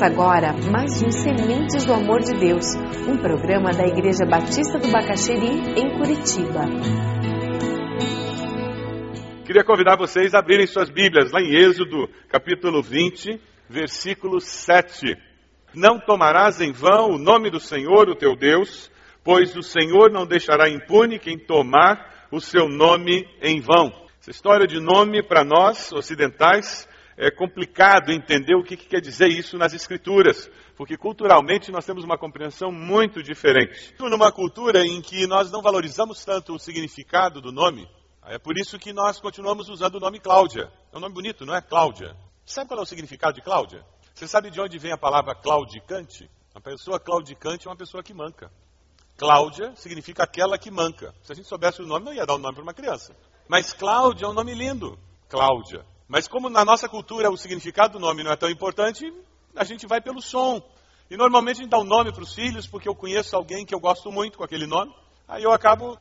Começa agora mais um Sementes do Amor de Deus, um programa da Igreja Batista do Bacaxeri, em Curitiba. Queria convidar vocês a abrirem suas Bíblias lá em Êxodo, capítulo 20, versículo 7. Não tomarás em vão o nome do Senhor, o teu Deus, pois o Senhor não deixará impune quem tomar o seu nome em vão. Essa história de nome para nós ocidentais é complicado entender o que, que, quer dizer isso nas escrituras, porque culturalmente nós temos uma compreensão muito diferente. Numa cultura em que nós não valorizamos tanto o significado do nome, é por isso que nós continuamos usando o nome Cláudia. É um nome bonito, não é? Cláudia. Sabe qual é o significado de Cláudia? Você sabe de onde vem a palavra claudicante? A pessoa claudicante é uma pessoa que manca. Cláudia significa aquela que manca. Se a gente soubesse o nome, não ia dar o um nome para uma criança. Mas Cláudia é um nome lindo. Cláudia. Mas como na nossa cultura o significado do nome não é tão importante, a gente vai pelo som. E normalmente a gente dá um nome para os filhos porque eu conheço alguém que eu gosto muito com aquele nome. Aí eu acabo,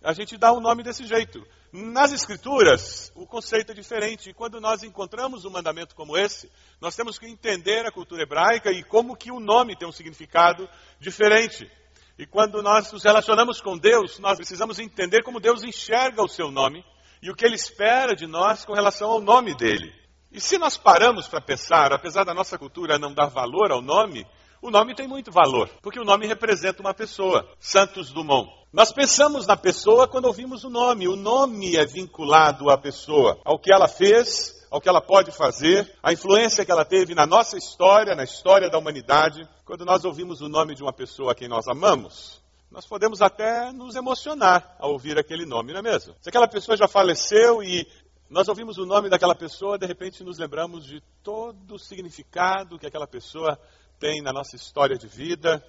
a gente dá um nome desse jeito. Nas escrituras, o conceito é diferente. E quando nós encontramos um mandamento como esse, nós temos que entender a cultura hebraica e como que o nome tem um significado diferente. E quando nós nos relacionamos com Deus, nós precisamos entender como Deus enxerga o seu nome e o que ele espera de nós com relação ao nome dele. E se nós paramos para pensar, apesar da nossa cultura não dar valor ao nome, o nome tem muito valor, porque o nome representa uma pessoa, Santos Dumont. Nós pensamos na pessoa quando ouvimos o nome. O nome é vinculado à pessoa, ao que ela fez, ao que ela pode fazer, a influência que ela teve na nossa história, na história da humanidade. Quando nós ouvimos o nome de uma pessoa a quem nós amamos, nós podemos até nos emocionar ao ouvir aquele nome, não é mesmo? Se aquela pessoa já faleceu e nós ouvimos o nome daquela pessoa, de repente nos lembramos de todo o significado que aquela pessoa tem na nossa história de vida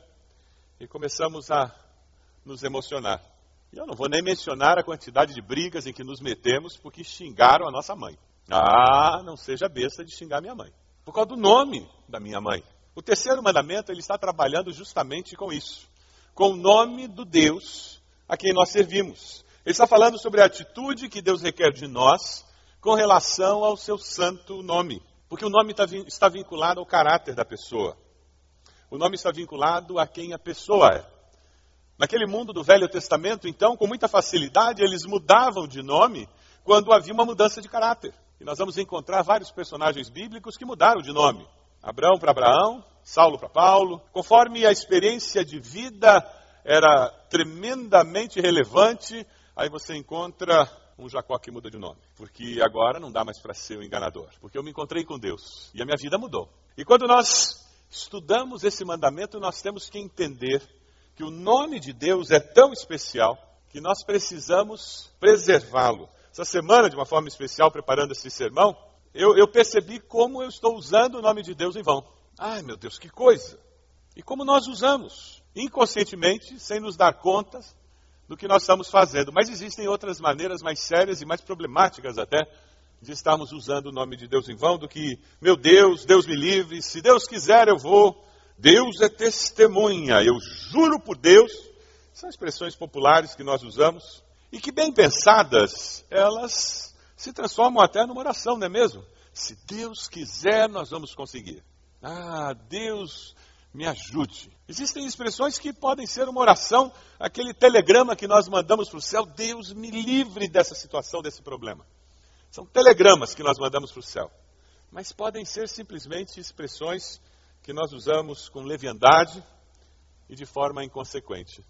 e começamos a nos emocionar. E eu não vou nem mencionar a quantidade de brigas em que nos metemos porque xingaram a nossa mãe. Ah, não seja besta de xingar minha mãe. Por causa do nome da minha mãe. O terceiro mandamento, ele está trabalhando justamente com isso com o nome do Deus a quem nós servimos. Ele está falando sobre a atitude que Deus requer de nós com relação ao seu santo nome. Porque o nome está vinculado ao caráter da pessoa. O nome está vinculado a quem a pessoa é. Naquele mundo do Velho Testamento, então, com muita facilidade, eles mudavam de nome quando havia uma mudança de caráter. E nós vamos encontrar vários personagens bíblicos que mudaram de nome. Abraão para Abraão, Saulo para Paulo, conforme a experiência de vida era tremendamente relevante, aí você encontra um Jacó que muda de nome, porque agora não dá mais para ser o enganador, porque eu me encontrei com Deus e a minha vida mudou. E quando nós estudamos esse mandamento, nós temos que entender que o nome de Deus é tão especial que nós precisamos preservá-lo. Essa semana, de uma forma especial, preparando esse sermão, eu, eu percebi como eu estou usando o nome de Deus em vão. Ai, meu Deus, que coisa! E como nós usamos, inconscientemente, sem nos dar conta do que nós estamos fazendo. Mas existem outras maneiras mais sérias e mais problemáticas até de estarmos usando o nome de Deus em vão do que, meu Deus, Deus me livre, se Deus quiser eu vou. Deus é testemunha, eu juro por Deus. São expressões populares que nós usamos e que, bem pensadas, elas se transformam até numa oração, não é mesmo? Se Deus quiser, nós vamos conseguir. Ah, Deus me ajude. Existem expressões que podem ser uma oração, aquele telegrama que nós mandamos para o céu, Deus me livre dessa situação, desse problema. São telegramas que nós mandamos para o céu. Mas podem ser simplesmente expressões que nós usamos com leviandade e de forma inconsequente.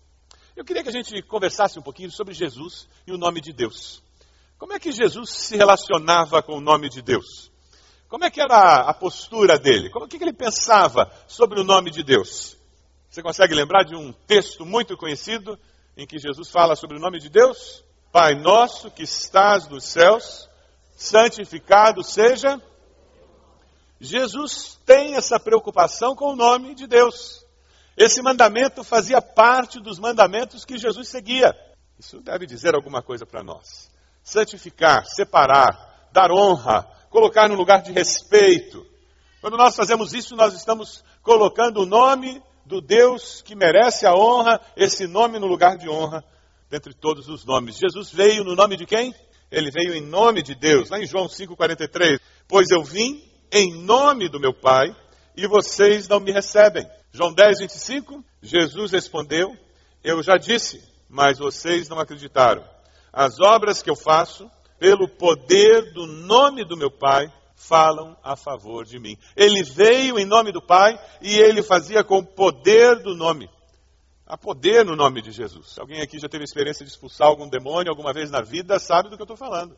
Eu queria que a gente conversasse um pouquinho sobre Jesus e o nome de Deus. Como é que Jesus se relacionava com o nome de Deus? Como é que era a postura dele? Como, que, que ele pensava sobre o nome de Deus? Você consegue lembrar de um texto muito conhecido em que Jesus fala sobre o nome de Deus? Pai nosso que estás nos céus, santificado seja. Jesus tem essa preocupação com o nome de Deus. Esse mandamento fazia parte dos mandamentos que Jesus seguia. Isso deve dizer alguma coisa para nós. Santificar, separar, dar honra, colocar no lugar de respeito. Quando nós fazemos isso, nós estamos colocando o nome do Deus que merece a honra, esse nome no lugar de honra, dentre todos os nomes. Jesus veio no nome de quem? Ele veio em nome de Deus, lá em João 5,43. Pois eu vim em nome do meu Pai e vocês não me recebem. João 10, 25, Jesus respondeu: Eu já disse, mas vocês não acreditaram. As obras que eu faço, pelo poder do nome do meu Pai, falam a favor de mim. Ele veio em nome do Pai e ele fazia com o poder do nome. Há poder no nome de Jesus. Alguém aqui já teve experiência de expulsar algum demônio alguma vez na vida, sabe do que eu estou falando.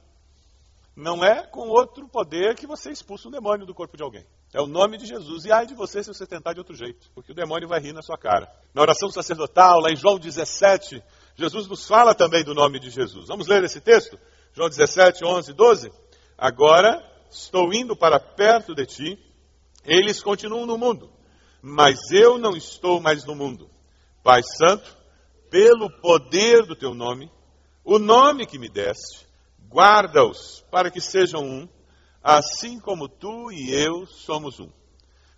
Não é com outro poder que você expulsa um demônio do corpo de alguém. É o nome de Jesus. E ai de você se você tentar de outro jeito, porque o demônio vai rir na sua cara. Na oração sacerdotal, lá em João 17, Jesus nos fala também do nome de Jesus. Vamos ler esse texto? João 17, 11, 12. Agora estou indo para perto de ti, eles continuam no mundo, mas eu não estou mais no mundo. Pai Santo, pelo poder do teu nome, o nome que me deste, guarda-os para que sejam um, assim como tu e eu somos um.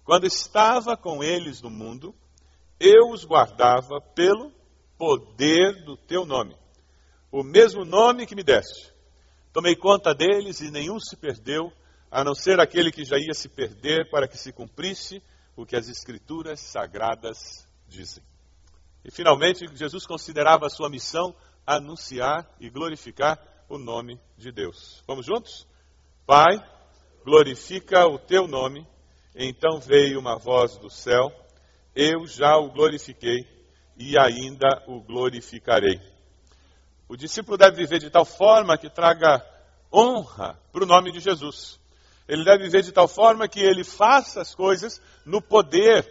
Quando estava com eles no mundo, eu os guardava pelo poder do teu nome, o mesmo nome que me deste. Tomei conta deles e nenhum se perdeu, a não ser aquele que já ia se perder para que se cumprisse o que as Escrituras sagradas dizem. E finalmente, Jesus considerava a sua missão anunciar e glorificar o nome de Deus. Vamos juntos? Pai, glorifica o teu nome. Então veio uma voz do céu: Eu já o glorifiquei e ainda o glorificarei. O discípulo deve viver de tal forma que traga honra para o nome de Jesus. Ele deve viver de tal forma que ele faça as coisas no poder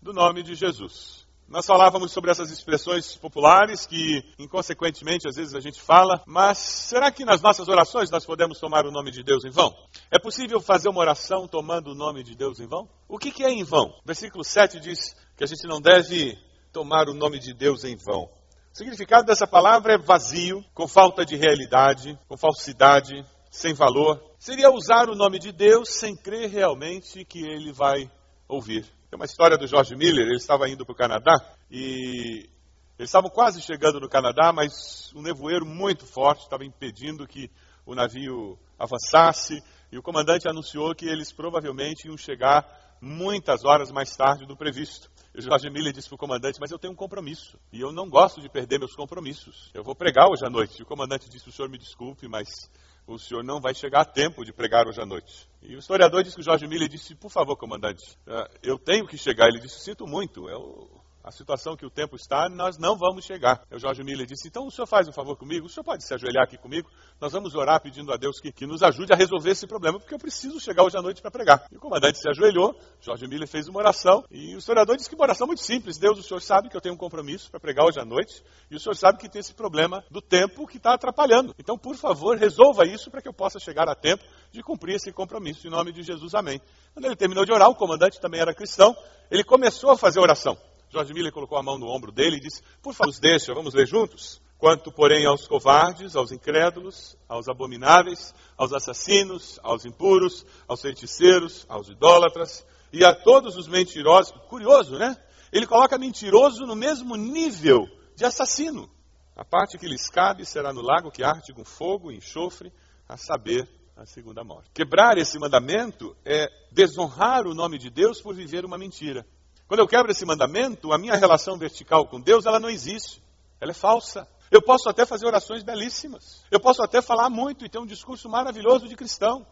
do nome de Jesus. Nós falávamos sobre essas expressões populares que, inconsequentemente, às vezes a gente fala, mas será que nas nossas orações nós podemos tomar o nome de Deus em vão? É possível fazer uma oração tomando o nome de Deus em vão? O que, que é em vão? Versículo 7 diz que a gente não deve tomar o nome de Deus em vão. O significado dessa palavra é vazio, com falta de realidade, com falsidade, sem valor, seria usar o nome de Deus sem crer realmente que ele vai ouvir. Tem uma história do George Miller, ele estava indo para o Canadá e eles estavam quase chegando no Canadá, mas um nevoeiro muito forte estava impedindo que o navio avançasse e o comandante anunciou que eles provavelmente iam chegar muitas horas mais tarde do previsto. E Jorge Miller disse para o comandante, mas eu tenho um compromisso. E eu não gosto de perder meus compromissos. Eu vou pregar hoje à noite. E o comandante disse, o senhor me desculpe, mas o senhor não vai chegar a tempo de pregar hoje à noite. E o historiador disse que o Jorge Miller disse, por favor, comandante, eh, eu tenho que chegar. Ele disse, sinto muito, eu a situação que o tempo está, nós não vamos chegar. O Jorge Miller disse: então o senhor faz um favor comigo, o senhor pode se ajoelhar aqui comigo, nós vamos orar pedindo a Deus que, que nos ajude a resolver esse problema, porque eu preciso chegar hoje à noite para pregar. E o comandante se ajoelhou, Jorge Miller fez uma oração, e o historiador disse que uma oração muito simples: Deus, o senhor sabe que eu tenho um compromisso para pregar hoje à noite, e o senhor sabe que tem esse problema do tempo que está atrapalhando. Então, por favor, resolva isso para que eu possa chegar a tempo de cumprir esse compromisso. Em nome de Jesus, amém. Quando ele terminou de orar, o comandante também era cristão, ele começou a fazer oração. George Miller colocou a mão no ombro dele e disse: Por favor, deixa, vamos ler juntos? Quanto, porém, aos covardes, aos incrédulos, aos abomináveis, aos assassinos, aos impuros, aos feiticeiros, aos idólatras e a todos os mentirosos. Curioso, né? Ele coloca mentiroso no mesmo nível de assassino. A parte que lhes cabe será no lago que arde com fogo e enxofre, a saber, a segunda morte. Quebrar esse mandamento é desonrar o nome de Deus por viver uma mentira. Quando eu quebro esse mandamento, a minha relação vertical com Deus, ela não existe. Ela é falsa. Eu posso até fazer orações belíssimas. Eu posso até falar muito e ter um discurso maravilhoso de cristão.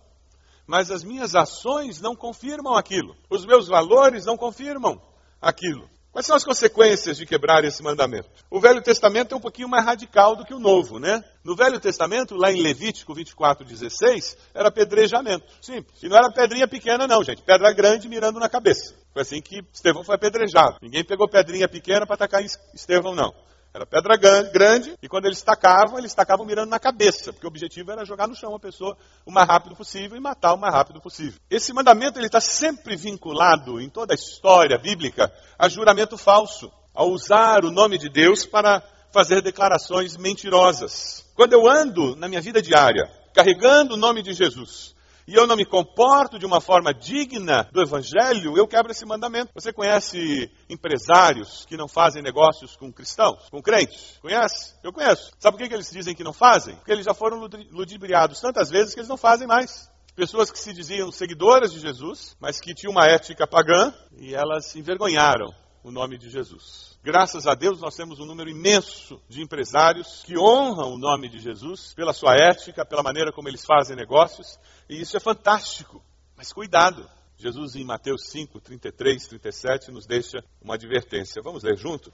Mas as minhas ações não confirmam aquilo. Os meus valores não confirmam aquilo. Quais são as consequências de quebrar esse mandamento? O Velho Testamento é um pouquinho mais radical do que o Novo, né? No Velho Testamento, lá em Levítico 24, 16, era apedrejamento. Simples. E não era pedrinha pequena, não, gente. Pedra grande mirando na cabeça. Foi assim que Estevão foi apedrejado. Ninguém pegou pedrinha pequena para atacar Estevão, não. Era pedra grande, e quando eles tacavam, eles tacavam mirando na cabeça, porque o objetivo era jogar no chão a pessoa o mais rápido possível e matar o mais rápido possível. Esse mandamento está sempre vinculado, em toda a história bíblica, a juramento falso, a usar o nome de Deus para fazer declarações mentirosas. Quando eu ando na minha vida diária, carregando o nome de Jesus, e eu não me comporto de uma forma digna do Evangelho, eu quebro esse mandamento. Você conhece empresários que não fazem negócios com cristãos, com crentes? Conhece? Eu conheço. Sabe por que eles dizem que não fazem? Porque eles já foram ludibriados tantas vezes que eles não fazem mais. Pessoas que se diziam seguidoras de Jesus, mas que tinham uma ética pagã e elas envergonharam o nome de Jesus. Graças a Deus, nós temos um número imenso de empresários que honram o nome de Jesus pela sua ética, pela maneira como eles fazem negócios, e isso é fantástico. Mas cuidado, Jesus, em Mateus 5, 33, 37, nos deixa uma advertência. Vamos ler junto?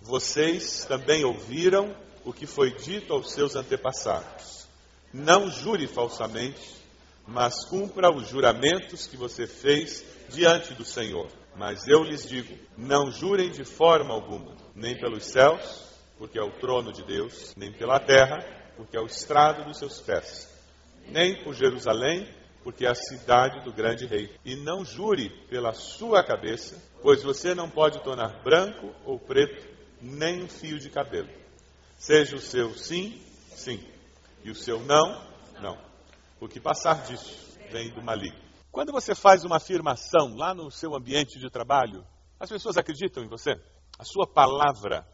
Vocês também ouviram o que foi dito aos seus antepassados. Não jure falsamente mas cumpra os juramentos que você fez diante do Senhor. Mas eu lhes digo: não jurem de forma alguma, nem pelos céus, porque é o trono de Deus, nem pela terra, porque é o estrado dos seus pés, nem por Jerusalém, porque é a cidade do grande rei. E não jure pela sua cabeça, pois você não pode tornar branco ou preto nem um fio de cabelo. Seja o seu sim, sim, e o seu não, não o que passar disso vem do maligno. Quando você faz uma afirmação lá no seu ambiente de trabalho, as pessoas acreditam em você? A sua palavra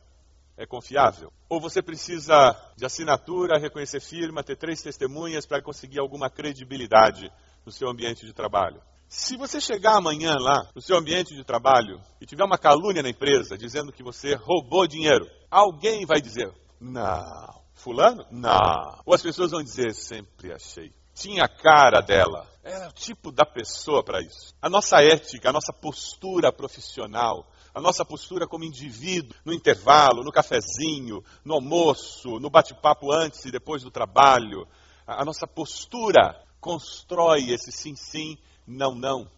é confiável? Ou você precisa de assinatura, reconhecer firma, ter três testemunhas para conseguir alguma credibilidade no seu ambiente de trabalho? Se você chegar amanhã lá no seu ambiente de trabalho e tiver uma calúnia na empresa dizendo que você roubou dinheiro, alguém vai dizer: Não. Fulano? Não. Ou as pessoas vão dizer: Sempre achei tinha a cara dela. Era o tipo da pessoa para isso. A nossa ética, a nossa postura profissional, a nossa postura como indivíduo, no intervalo, no cafezinho, no almoço, no bate-papo antes e depois do trabalho, a nossa postura constrói esse sim, sim, não, não.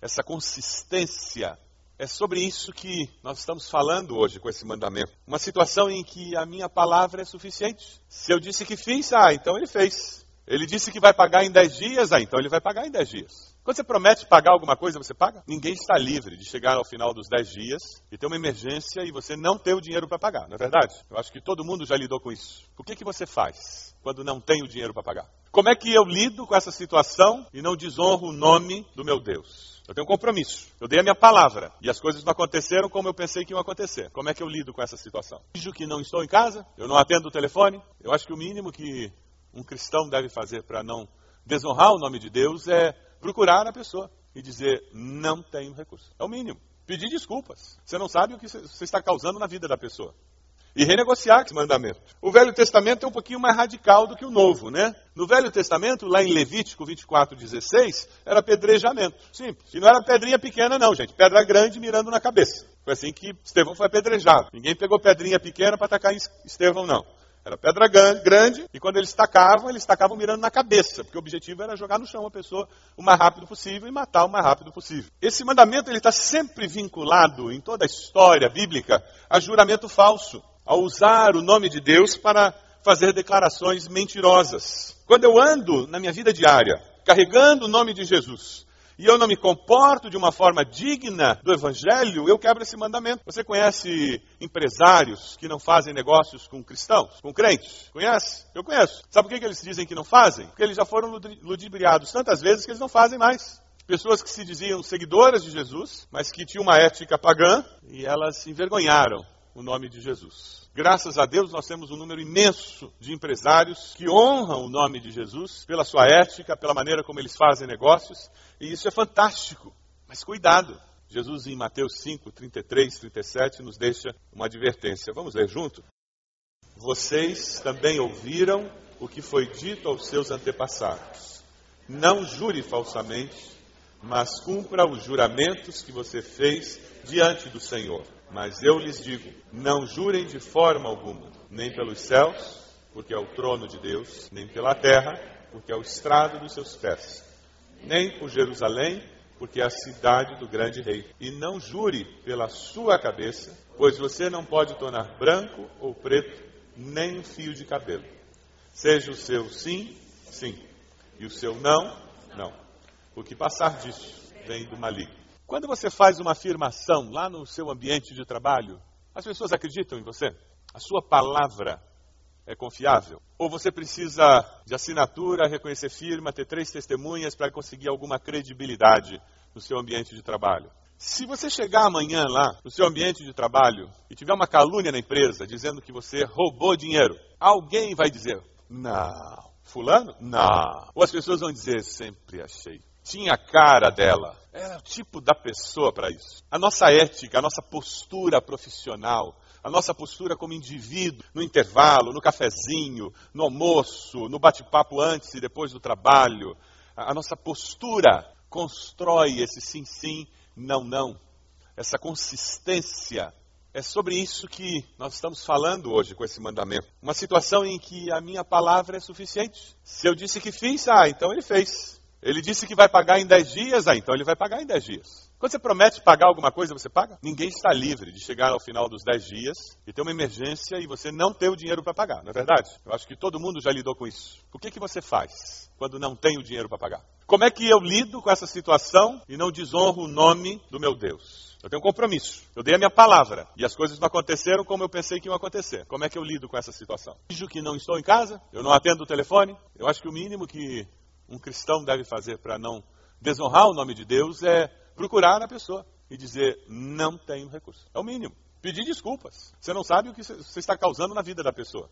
Essa consistência. É sobre isso que nós estamos falando hoje com esse mandamento. Uma situação em que a minha palavra é suficiente. Se eu disse que fiz, ah, então ele fez. Ele disse que vai pagar em 10 dias, ah, então ele vai pagar em 10 dias. Quando você promete pagar alguma coisa, você paga? Ninguém está livre de chegar ao final dos 10 dias e ter uma emergência e você não ter o dinheiro para pagar, não é verdade? Eu acho que todo mundo já lidou com isso. O que, que você faz quando não tem o dinheiro para pagar? Como é que eu lido com essa situação e não desonro o nome do meu Deus? Eu tenho um compromisso. Eu dei a minha palavra e as coisas não aconteceram como eu pensei que iam acontecer. Como é que eu lido com essa situação? Digo que não estou em casa, eu não atendo o telefone. Eu acho que o mínimo que um cristão deve fazer para não desonrar o nome de Deus é procurar a pessoa e dizer: não tenho recurso. É o mínimo. Pedir desculpas. Você não sabe o que você está causando na vida da pessoa. E renegociar esse mandamento. O Velho Testamento é um pouquinho mais radical do que o Novo, né? No Velho Testamento, lá em Levítico 24, 16, era apedrejamento. Simples. E não era pedrinha pequena, não, gente. Pedra grande mirando na cabeça. Foi assim que Estevão foi apedrejado. Ninguém pegou pedrinha pequena para atacar Estevão, não. Era pedra grande, e quando eles tacavam, eles tacavam mirando na cabeça, porque o objetivo era jogar no chão a pessoa o mais rápido possível e matar o mais rápido possível. Esse mandamento ele está sempre vinculado, em toda a história bíblica, a juramento falso, a usar o nome de Deus para fazer declarações mentirosas. Quando eu ando na minha vida diária, carregando o nome de Jesus, e eu não me comporto de uma forma digna do Evangelho, eu quebro esse mandamento. Você conhece empresários que não fazem negócios com cristãos, com crentes? Conhece? Eu conheço. Sabe por que eles dizem que não fazem? Porque eles já foram ludibriados tantas vezes que eles não fazem mais pessoas que se diziam seguidoras de Jesus, mas que tinham uma ética pagã e elas envergonharam o nome de Jesus. Graças a Deus, nós temos um número imenso de empresários que honram o nome de Jesus pela sua ética, pela maneira como eles fazem negócios, e isso é fantástico. Mas cuidado, Jesus, em Mateus 5, 33, 37, nos deixa uma advertência. Vamos ler junto? Vocês também ouviram o que foi dito aos seus antepassados. Não jure falsamente, mas cumpra os juramentos que você fez diante do Senhor. Mas eu lhes digo: não jurem de forma alguma, nem pelos céus, porque é o trono de Deus, nem pela terra, porque é o estrado dos seus pés, nem por Jerusalém, porque é a cidade do grande rei. E não jure pela sua cabeça, pois você não pode tornar branco ou preto nem um fio de cabelo. Seja o seu sim, sim, e o seu não, não. O que passar disso vem do maligno. Quando você faz uma afirmação lá no seu ambiente de trabalho, as pessoas acreditam em você? A sua palavra é confiável? Ou você precisa de assinatura, reconhecer firma, ter três testemunhas para conseguir alguma credibilidade no seu ambiente de trabalho? Se você chegar amanhã lá no seu ambiente de trabalho e tiver uma calúnia na empresa dizendo que você roubou dinheiro, alguém vai dizer: Não. fulano? Não. Ou as pessoas vão dizer, sempre achei. Tinha a cara dela. Era o tipo da pessoa para isso. A nossa ética, a nossa postura profissional, a nossa postura como indivíduo, no intervalo, no cafezinho, no almoço, no bate-papo antes e depois do trabalho, a nossa postura constrói esse sim, sim, não, não, essa consistência. É sobre isso que nós estamos falando hoje com esse mandamento. Uma situação em que a minha palavra é suficiente. Se eu disse que fiz, ah, então ele fez. Ele disse que vai pagar em 10 dias, ah, então ele vai pagar em 10 dias. Quando você promete pagar alguma coisa, você paga? Ninguém está livre de chegar ao final dos 10 dias e ter uma emergência e você não ter o dinheiro para pagar, não é verdade? Eu acho que todo mundo já lidou com isso. O que, que você faz quando não tem o dinheiro para pagar? Como é que eu lido com essa situação e não desonro o nome do meu Deus? Eu tenho um compromisso. Eu dei a minha palavra. E as coisas não aconteceram como eu pensei que iam acontecer. Como é que eu lido com essa situação? Digo que não estou em casa, eu não atendo o telefone. Eu acho que o mínimo que um cristão deve fazer para não desonrar o nome de Deus é procurar a pessoa e dizer: não tenho recurso. É o mínimo. Pedir desculpas. Você não sabe o que você está causando na vida da pessoa.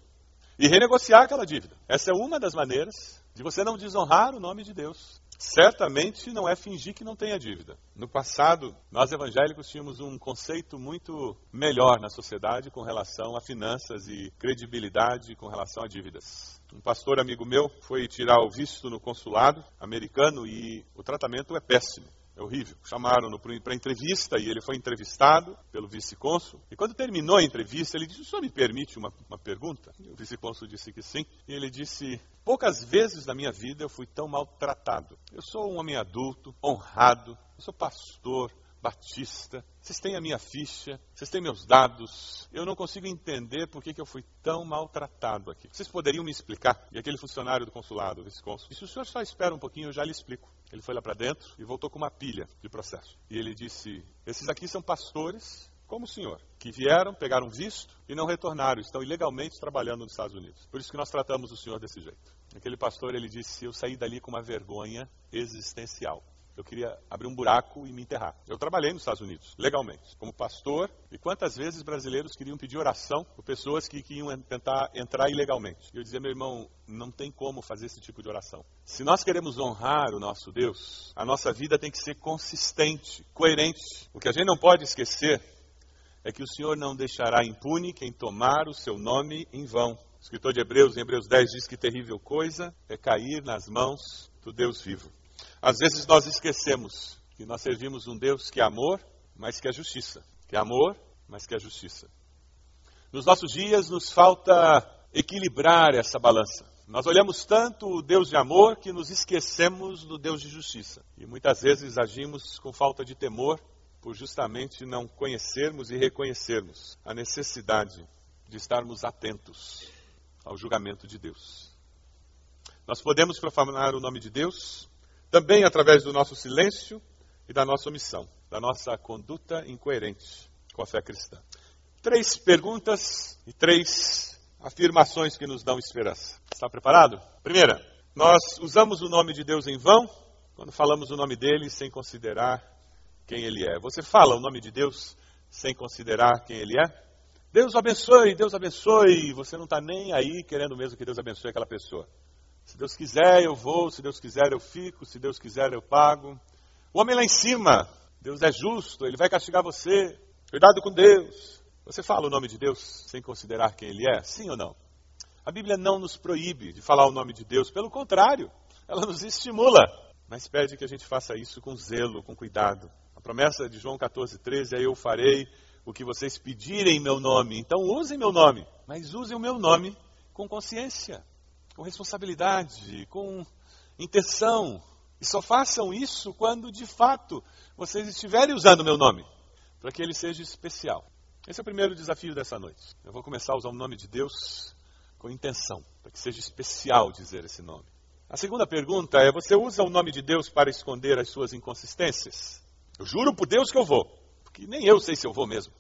E renegociar aquela dívida. Essa é uma das maneiras de você não desonrar o nome de Deus. Certamente não é fingir que não tem a dívida. No passado, nós evangélicos tínhamos um conceito muito melhor na sociedade com relação a finanças e credibilidade com relação a dívidas. Um pastor amigo meu foi tirar o visto no consulado americano e o tratamento é péssimo. É horrível. Chamaram-no para entrevista e ele foi entrevistado pelo vice-cônsul. E quando terminou a entrevista, ele disse: O senhor me permite uma, uma pergunta? E o vice-cônsul disse que sim. E ele disse: Poucas vezes na minha vida eu fui tão maltratado. Eu sou um homem adulto, honrado, eu sou pastor, Batista, vocês têm a minha ficha, vocês têm meus dados, eu não consigo entender por que, que eu fui tão maltratado aqui. Vocês poderiam me explicar? E aquele funcionário do consulado, o vice-cônsul, disse, o senhor só espera um pouquinho, eu já lhe explico. Ele foi lá para dentro e voltou com uma pilha de processo. E ele disse, esses aqui são pastores como o senhor, que vieram, pegaram visto e não retornaram, estão ilegalmente trabalhando nos Estados Unidos. Por isso que nós tratamos o senhor desse jeito. Aquele pastor, ele disse, eu saí dali com uma vergonha existencial eu queria abrir um buraco e me enterrar. Eu trabalhei nos Estados Unidos, legalmente, como pastor, e quantas vezes brasileiros queriam pedir oração por pessoas que, que iam tentar entrar ilegalmente. E eu dizia, meu irmão, não tem como fazer esse tipo de oração. Se nós queremos honrar o nosso Deus, a nossa vida tem que ser consistente, coerente. O que a gente não pode esquecer é que o Senhor não deixará impune quem tomar o seu nome em vão. O escritor de Hebreus, em Hebreus 10, diz que terrível coisa é cair nas mãos do Deus vivo. Às vezes nós esquecemos que nós servimos um Deus que é amor, mas que é justiça. Que é amor, mas que é justiça. Nos nossos dias nos falta equilibrar essa balança. Nós olhamos tanto o Deus de amor que nos esquecemos do Deus de justiça. E muitas vezes agimos com falta de temor por justamente não conhecermos e reconhecermos a necessidade de estarmos atentos ao julgamento de Deus. Nós podemos profanar o nome de Deus, também através do nosso silêncio e da nossa omissão, da nossa conduta incoerente com a fé cristã. Três perguntas e três afirmações que nos dão esperança. Está preparado? Primeira, nós usamos o nome de Deus em vão quando falamos o nome dele sem considerar quem ele é. Você fala o nome de Deus sem considerar quem ele é? Deus abençoe, Deus abençoe. Você não está nem aí querendo mesmo que Deus abençoe aquela pessoa. Se Deus quiser, eu vou. Se Deus quiser, eu fico. Se Deus quiser, eu pago. O homem lá em cima, Deus é justo, ele vai castigar você. Cuidado com Deus. Você fala o nome de Deus sem considerar quem ele é? Sim ou não? A Bíblia não nos proíbe de falar o nome de Deus, pelo contrário, ela nos estimula, mas pede que a gente faça isso com zelo, com cuidado. A promessa de João 14, 13 é: Eu farei o que vocês pedirem em meu nome. Então usem meu nome, mas usem o meu nome com consciência com responsabilidade, com intenção. E só façam isso quando de fato vocês estiverem usando o meu nome, para que ele seja especial. Esse é o primeiro desafio dessa noite. Eu vou começar a usar o nome de Deus com intenção, para que seja especial dizer esse nome. A segunda pergunta é: você usa o nome de Deus para esconder as suas inconsistências? Eu juro por Deus que eu vou, porque nem eu sei se eu vou mesmo.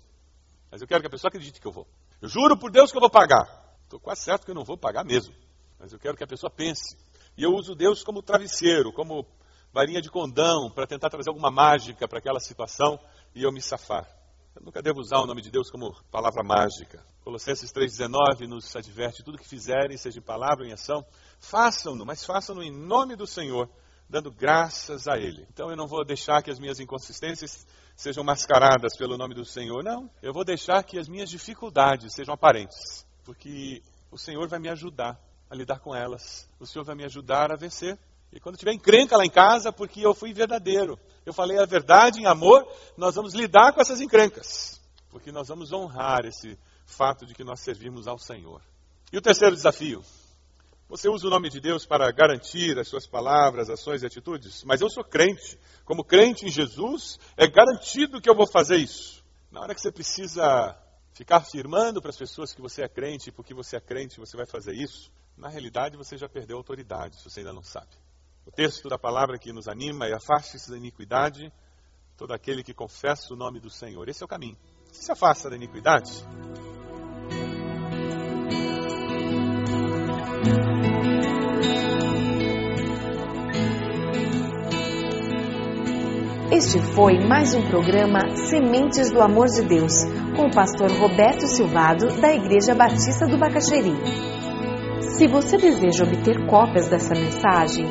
Mas eu quero que a pessoa acredite que eu vou. Eu juro por Deus que eu vou pagar. Estou quase certo que eu não vou pagar mesmo mas eu quero que a pessoa pense. E eu uso Deus como travesseiro, como varinha de condão, para tentar trazer alguma mágica para aquela situação e eu me safar. Eu nunca devo usar o nome de Deus como palavra mágica. Colossenses 3,19 nos adverte: tudo que fizerem, seja em palavra ou em ação, façam-no, mas façam-no em nome do Senhor, dando graças a Ele. Então eu não vou deixar que as minhas inconsistências sejam mascaradas pelo nome do Senhor, não. Eu vou deixar que as minhas dificuldades sejam aparentes, porque o Senhor vai me ajudar a lidar com elas. O Senhor vai me ajudar a vencer. E quando tiver encrenca lá em casa, porque eu fui verdadeiro, eu falei a verdade em amor, nós vamos lidar com essas encrencas, porque nós vamos honrar esse fato de que nós servimos ao Senhor. E o terceiro desafio, você usa o nome de Deus para garantir as suas palavras, ações e atitudes? Mas eu sou crente. Como crente em Jesus, é garantido que eu vou fazer isso. Na hora que você precisa ficar afirmando para as pessoas que você é crente, porque você é crente, você vai fazer isso, na realidade você já perdeu autoridade, se você ainda não sabe. O texto da palavra que nos anima é afaste-se da iniquidade todo aquele que confessa o nome do Senhor. Esse é o caminho. Se afasta da iniquidade, Este foi mais um programa Sementes do Amor de Deus, com o pastor Roberto Silvado, da Igreja Batista do Bacaxeri. Se você deseja obter cópias dessa mensagem,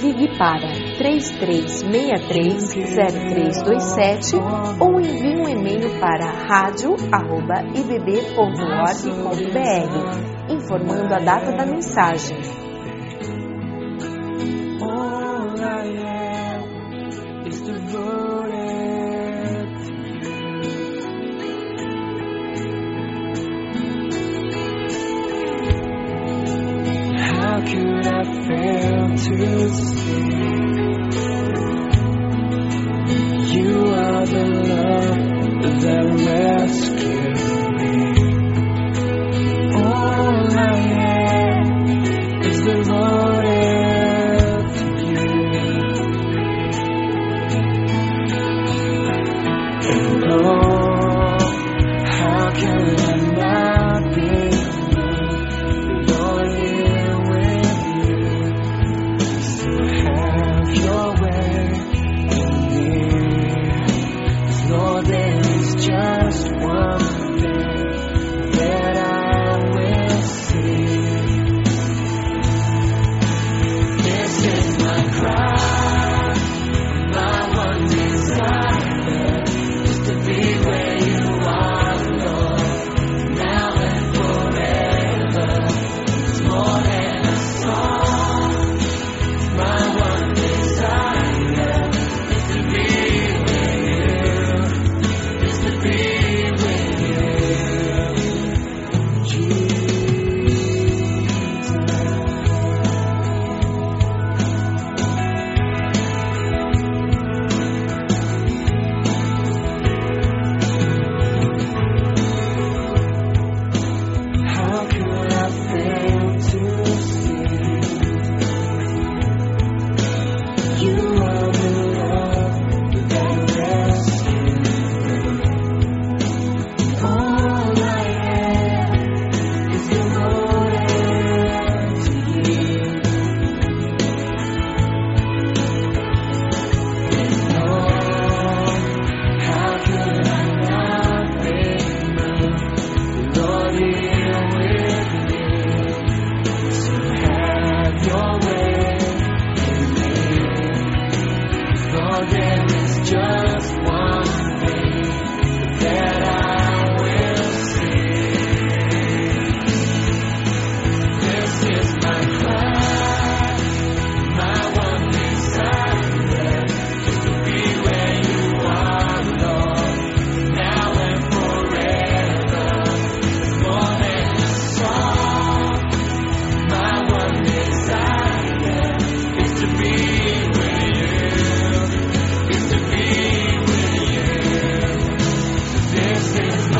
ligue para 33630327 ou envie um e-mail para radio@ibb.org.br, informando a data da mensagem. There's no